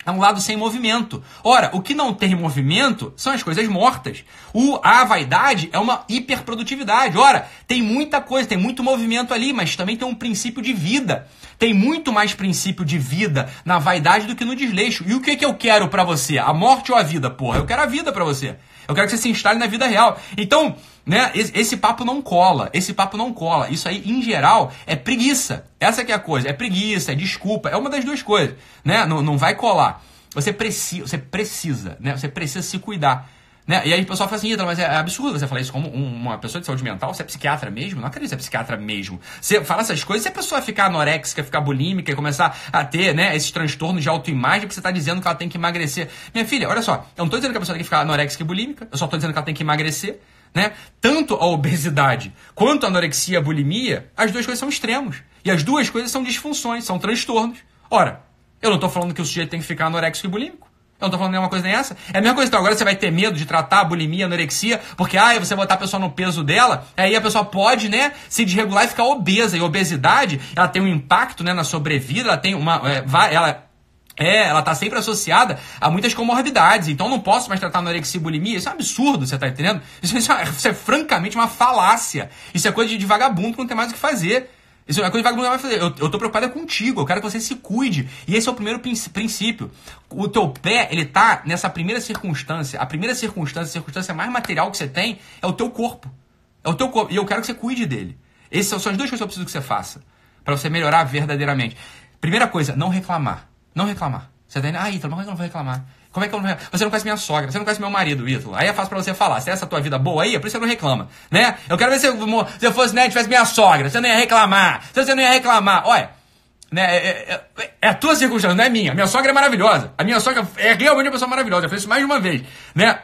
é um lado sem movimento. Ora, o que não tem movimento são as coisas mortas. O, a vaidade é uma hiperprodutividade. Ora, tem muita coisa, tem muito movimento ali, mas também tem um princípio de vida. Tem muito mais princípio de vida na vaidade do que no desleixo. E o que, que eu quero para você? A morte ou a vida? Porra, eu quero a vida para você. Eu quero que você se instale na vida real. Então, né, esse, papo não cola. Esse papo não cola. Isso aí, em geral, é preguiça. Essa que é a coisa. É preguiça, é desculpa. É uma das duas coisas. Né? Não, não vai colar. Você precisa, você precisa, né? Você precisa se cuidar. Né? E aí o pessoal fala assim, mas é absurdo você falar isso como uma pessoa de saúde mental, você é psiquiatra mesmo? Não acredito que você é psiquiatra mesmo. Você fala essas coisas, se a pessoa ficar anoréxica, ficar bulímica e começar a ter né, esses transtornos de autoimagem, porque você está dizendo que ela tem que emagrecer. Minha filha, olha só, eu não estou dizendo que a pessoa tem que ficar anoréxica e bulímica, eu só estou dizendo que ela tem que emagrecer. Né? Tanto a obesidade quanto a anorexia e a bulimia, as duas coisas são extremos. E as duas coisas são disfunções, são transtornos. Ora, eu não estou falando que o sujeito tem que ficar anoréxico e bulímico. Eu não tô falando nenhuma coisa nem essa. É a mesma coisa, então agora você vai ter medo de tratar bulimia, anorexia, porque ah, você botar a pessoa no peso dela, aí a pessoa pode, né, se desregular e ficar obesa. E obesidade, ela tem um impacto, né, na sobrevida, ela tem uma. É, vai, ela É, ela tá sempre associada a muitas comorbidades. Então não posso mais tratar anorexia e bulimia. Isso é um absurdo, você tá entendendo? Isso, isso, é, isso é, francamente uma falácia. Isso é coisa de, de vagabundo que não tem mais o que fazer. Isso é coisa de vagabundo que não vai fazer. Eu, eu tô preocupado contigo. Eu quero que você se cuide. E esse é o primeiro princípio. O teu pé, ele tá nessa primeira circunstância. A primeira circunstância, a circunstância mais material que você tem é o teu corpo. É o teu corpo. E eu quero que você cuide dele. Essas são as duas coisas que eu preciso que você faça. para você melhorar verdadeiramente. Primeira coisa, não reclamar. Não reclamar. Você tá indo, ah, Ítalo, mas eu não vou reclamar? Como é que eu não? Você não conhece minha sogra, você não conhece meu marido, Ítalo. Aí é fácil pra você falar. Se é essa tua vida boa aí, é por isso que você não reclama, né? Eu quero ver se eu, se eu fosse, né, tivesse minha sogra, você não ia reclamar. Se você não ia reclamar, olha, né, é, é, é, é a tua circunstância, não é minha. Minha sogra é maravilhosa. A minha sogra é realmente uma pessoa maravilhosa. Eu fiz isso mais de uma vez, né?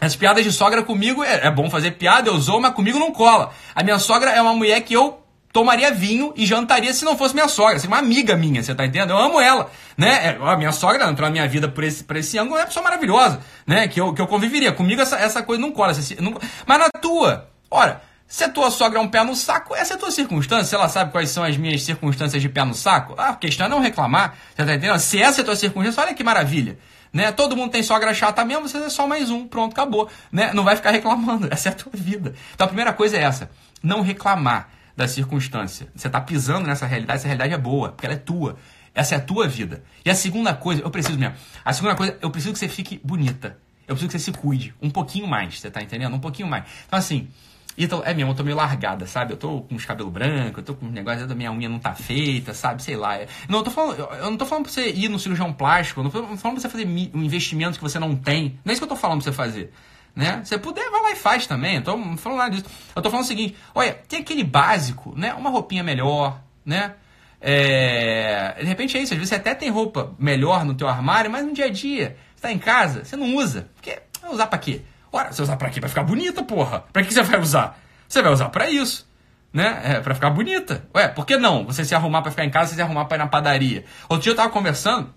As piadas de sogra comigo é, é bom fazer piada, eu usou, mas comigo não cola. A minha sogra é uma mulher que eu tomaria vinho e jantaria se não fosse minha sogra, seria uma amiga minha, você tá entendendo? Eu amo ela, né? É, a minha sogra entrou na minha vida por esse, por esse ângulo, é uma pessoa maravilhosa, né? Que eu, que eu conviveria. Comigo essa, essa coisa não cola. Não... Mas na tua, ora, se a tua sogra é um pé no saco, essa é a tua circunstância. Se ela sabe quais são as minhas circunstâncias de pé no saco, a questão é não reclamar, você tá entendendo? Se essa é a tua circunstância, olha que maravilha. Né? Todo mundo tem sogra chata mesmo, você é só mais um, pronto, acabou. Né? Não vai ficar reclamando, essa é a tua vida. Então a primeira coisa é essa, não reclamar da circunstância. Você está pisando nessa realidade, essa realidade é boa, porque ela é tua. Essa é a tua vida. E a segunda coisa, eu preciso mesmo. A segunda coisa, eu preciso que você fique bonita. Eu preciso que você se cuide um pouquinho mais, você tá entendendo? Um pouquinho mais. Então, assim, então, é mesmo, eu tô meio largada, sabe? Eu tô com os cabelos brancos, eu tô com um negócio da minha unha não tá feita, sabe? Sei lá. É. Não, eu tô falando, eu não tô falando pra você ir no cirurgião plástico, eu não tô falando pra você fazer um investimento que você não tem. Não é isso que eu tô falando pra você fazer. Né? Se puder, vai lá e faz também. Eu tô falando nada disso. Eu tô falando o seguinte: olha, tem aquele básico, né? Uma roupinha melhor, né? É... De repente é isso. Às vezes você até tem roupa melhor no teu armário, mas no dia a dia, você tá em casa, você não usa. Porque vai usar pra quê? Ora, você usar pra quê? Pra ficar bonita, porra. Pra que você vai usar? Você vai usar pra isso. Né? É, pra ficar bonita. Ué, por que não? Você se arrumar pra ficar em casa, você se arrumar pra ir na padaria. Outro dia eu tava conversando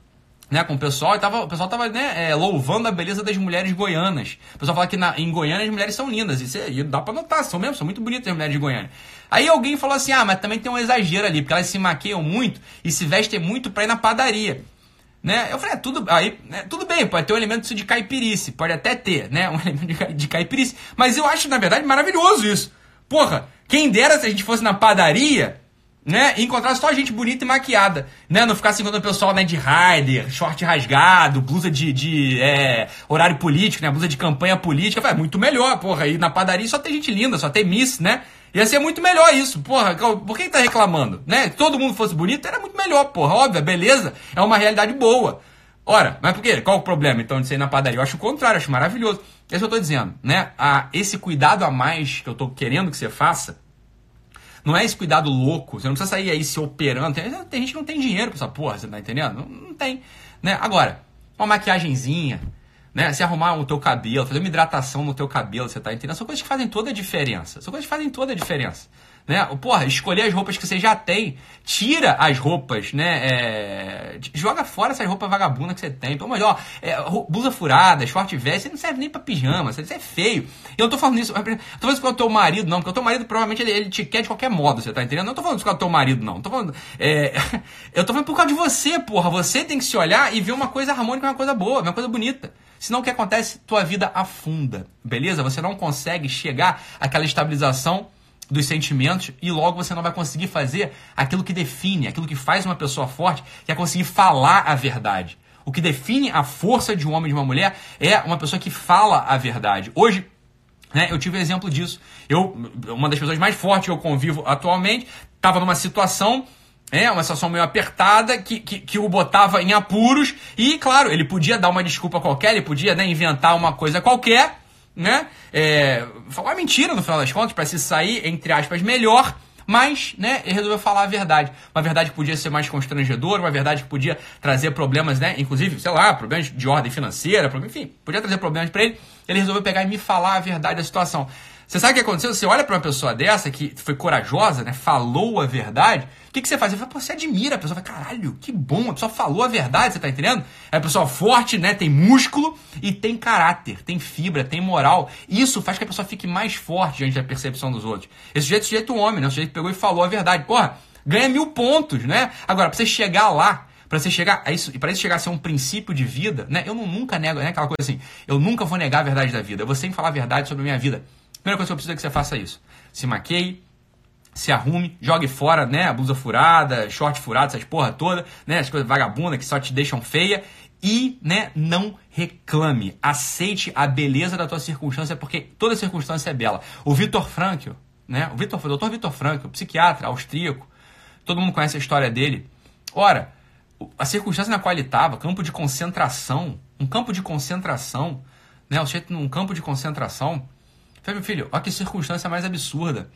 né, com o pessoal, e tava, o pessoal tava né, é, louvando a beleza das mulheres goianas. O pessoal fala que na, em Goiânia as mulheres são lindas, e, e dá pra notar, são mesmo, são muito bonitas as mulheres de Goiânia. Aí alguém falou assim, ah, mas também tem um exagero ali, porque elas se maquiam muito e se vestem muito pra ir na padaria. Né? Eu falei, é, tudo, aí, né, tudo bem, pode ter um elemento de caipirice, pode até ter, né, um elemento de, de caipirice, mas eu acho, na verdade, maravilhoso isso. Porra, quem dera se a gente fosse na padaria né? E encontrar só gente bonita e maquiada, né? Não ficar assim encontrando o pessoal, né, de rider, short rasgado, blusa de, de é, horário político, né? Blusa de campanha política. É muito melhor, porra. E na padaria só tem gente linda, só tem miss, né? Ia ser muito melhor isso, porra. Por que tá reclamando, né? Se todo mundo fosse bonito, era muito melhor, porra. Óbvio, beleza. É uma realidade boa. Ora, mas por quê? Qual o problema, então, de ser na padaria? Eu acho o contrário, acho maravilhoso. É isso que eu tô dizendo, né? Ah, esse cuidado a mais que eu tô querendo que você faça, não é esse cuidado louco. Você não precisa sair aí se operando. Tem, tem gente que não tem dinheiro pra essa porra, você tá entendendo? Não, não tem. Né? Agora, uma maquiagemzinha, né? Se arrumar o teu cabelo, fazer uma hidratação no teu cabelo, você tá entendendo? São coisas que fazem toda a diferença. São coisas que fazem toda a diferença. Né? Porra, escolher as roupas que você já tem. Tira as roupas, né? É... Joga fora essas roupas vagabundas que você tem. Ou melhor, é, blusa furada, short vest, não serve nem pra pijama, isso é feio. Eu não tô falando isso, eu tô falando isso com o teu marido, não, porque o teu marido provavelmente ele, ele te quer de qualquer modo, você tá entendendo? Eu não tô falando isso com o teu marido, não. Tô falando, é... eu tô falando por causa de você, porra. Você tem que se olhar e ver uma coisa harmônica, uma coisa boa, uma coisa bonita. Senão o que acontece? Tua vida afunda, beleza? Você não consegue chegar àquela estabilização dos sentimentos e logo você não vai conseguir fazer aquilo que define, aquilo que faz uma pessoa forte, que é conseguir falar a verdade. O que define a força de um homem e de uma mulher é uma pessoa que fala a verdade. Hoje, né, eu tive um exemplo disso. Eu, uma das pessoas mais fortes que eu convivo atualmente, estava numa situação é, uma situação meio apertada que, que, que, o botava em apuros e, claro, ele podia dar uma desculpa qualquer, ele podia né, inventar uma coisa qualquer né? É, falar mentira no final das contas, para se sair, entre aspas, melhor. Mas, né, ele resolveu falar a verdade. Uma verdade que podia ser mais constrangedora, uma verdade que podia trazer problemas, né? Inclusive, sei lá, problemas de ordem financeira, enfim, podia trazer problemas para ele. Ele resolveu pegar e me falar a verdade da situação. Você sabe o que aconteceu? Você olha para uma pessoa dessa que foi corajosa, né? Falou a verdade. Que, que você faz? Você, fala, você admira a pessoa. Fala, caralho, que bom. A pessoa falou a verdade, você tá entendendo? É uma pessoa forte, né? Tem músculo e tem caráter, tem fibra, tem moral. Isso faz que a pessoa fique mais forte diante da percepção dos outros. Esse sujeito, sujeito homem, né? O sujeito pegou e falou a verdade. Porra, ganha mil pontos, né? Agora, pra você chegar lá, para você chegar a isso, e para isso chegar a ser um princípio de vida, né? Eu não, nunca nego, né? Aquela coisa assim, eu nunca vou negar a verdade da vida. Eu vou sempre falar a verdade sobre a minha vida. Primeira coisa que eu preciso é que você faça isso. Se maqueie, se arrume, jogue fora, né, a blusa furada, short furado, essas porra toda, né, as coisas vagabundas que só te deixam feia e, né, não reclame. Aceite a beleza da tua circunstância, porque toda circunstância é bela. O Vitor Frankl, né, o Vitor, o Dr. Vitor Frankl, psiquiatra austríaco, todo mundo conhece a história dele. Ora, a circunstância na qual ele estava, campo de concentração, um campo de concentração, né, o sujeito num campo de concentração, falei, meu filho, olha que circunstância mais absurda.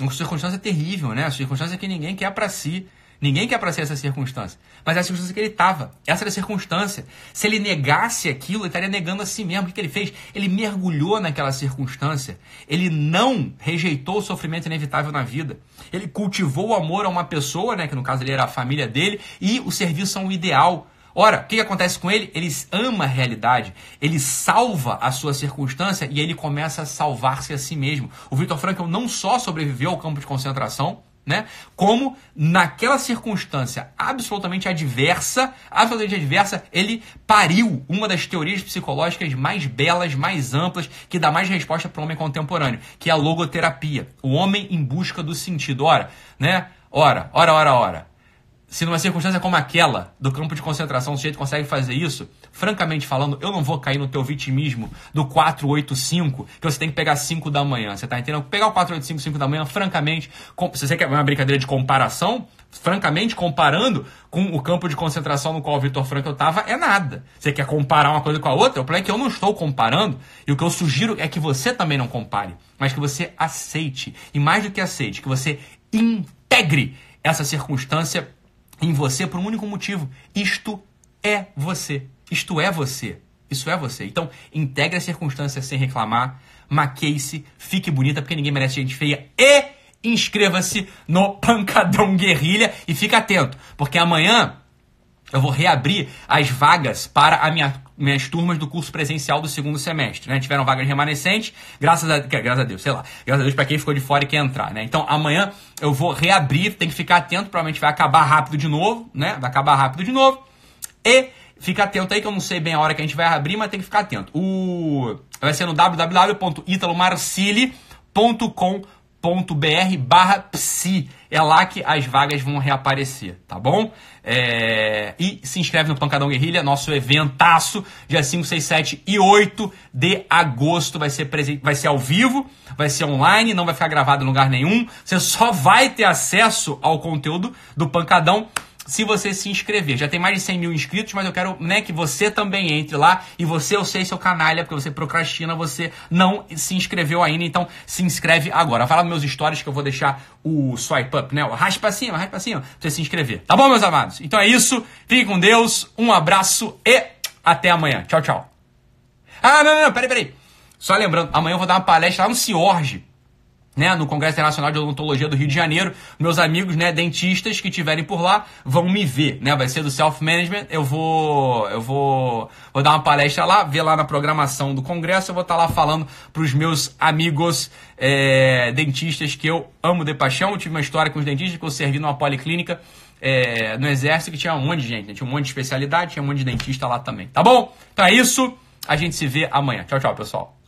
Uma circunstância terrível, né? Uma circunstância que ninguém quer para si. Ninguém quer para si essa circunstância. Mas é a circunstância que ele estava. Essa era a circunstância. Se ele negasse aquilo, ele estaria negando a si mesmo. O que, que ele fez? Ele mergulhou naquela circunstância. Ele não rejeitou o sofrimento inevitável na vida. Ele cultivou o amor a uma pessoa, né? Que no caso ele era a família dele, e o serviço a um ideal. Ora, o que, que, acontece com ele? Ele ama a realidade, ele salva a sua circunstância e ele começa a salvar-se a si mesmo. O Victor Frankl não só sobreviveu ao campo de concentração, né? Como naquela circunstância absolutamente adversa, absolutamente adversa, ele pariu uma das teorias psicológicas mais belas, mais amplas, que dá mais resposta para o homem contemporâneo, que é a logoterapia, o homem em busca do sentido. Ora, né? Ora, ora, ora, ora se numa circunstância como aquela do campo de concentração o sujeito consegue fazer isso, francamente falando, eu não vou cair no teu vitimismo do 485, que você tem que pegar 5 da manhã. Você tá entendendo? Pegar o 485, 5 da manhã, francamente, se você quer uma brincadeira de comparação, francamente, comparando com o campo de concentração no qual o Vitor Frankl estava, é nada. Você quer comparar uma coisa com a outra? O problema é que eu não estou comparando, e o que eu sugiro é que você também não compare, mas que você aceite, e mais do que aceite, que você integre essa circunstância em você por um único motivo. Isto é você. Isto é você. Isso é você. Então, integre as circunstâncias sem reclamar, maqueie-se, fique bonita, porque ninguém merece gente feia e inscreva-se no Pancadão Guerrilha e fique atento, porque amanhã eu vou reabrir as vagas para a minha, minhas turmas do curso presencial do segundo semestre. Né? Tiveram vagas remanescentes, graças a, graças a Deus, sei lá, graças a Deus para quem ficou de fora e quer entrar. Né? Então amanhã eu vou reabrir, tem que ficar atento, provavelmente vai acabar rápido de novo, né? Vai acabar rápido de novo. E fica atento aí que eu não sei bem a hora que a gente vai abrir, mas tem que ficar atento. O vai ser no www.italomarcili.com.br br barra psi. É lá que as vagas vão reaparecer, tá bom? É... E se inscreve no Pancadão Guerrilha, nosso eventaço, dia 5, 6, 7 e 8 de agosto. Vai ser, presente, vai ser ao vivo, vai ser online, não vai ficar gravado em lugar nenhum. Você só vai ter acesso ao conteúdo do Pancadão se você se inscrever. Já tem mais de 100 mil inscritos, mas eu quero né, que você também entre lá. E você, eu sei, seu canalha, porque você procrastina, você não se inscreveu ainda, então se inscreve agora. Fala nos meus stories que eu vou deixar o swipe up, né? Raspa cima, raspa cima, pra você se inscrever. Tá bom, meus amados? Então é isso. Fique com Deus, um abraço e até amanhã. Tchau, tchau. Ah, não, não, não, peraí, peraí. Só lembrando, amanhã eu vou dar uma palestra lá no Ciorge né, no Congresso Internacional de Odontologia do Rio de Janeiro. Meus amigos, né, dentistas que estiverem por lá vão me ver, né? Vai ser do Self Management. Eu vou eu vou vou dar uma palestra lá, ver lá na programação do congresso, eu vou estar lá falando para os meus amigos é, dentistas que eu amo de paixão. Eu tive uma história com os dentistas que eu servi numa policlínica é, no exército que tinha um monte de gente, né? tinha um monte de especialidade, tinha um monte de dentista lá também. Tá bom? Então é isso. A gente se vê amanhã. Tchau, tchau, pessoal.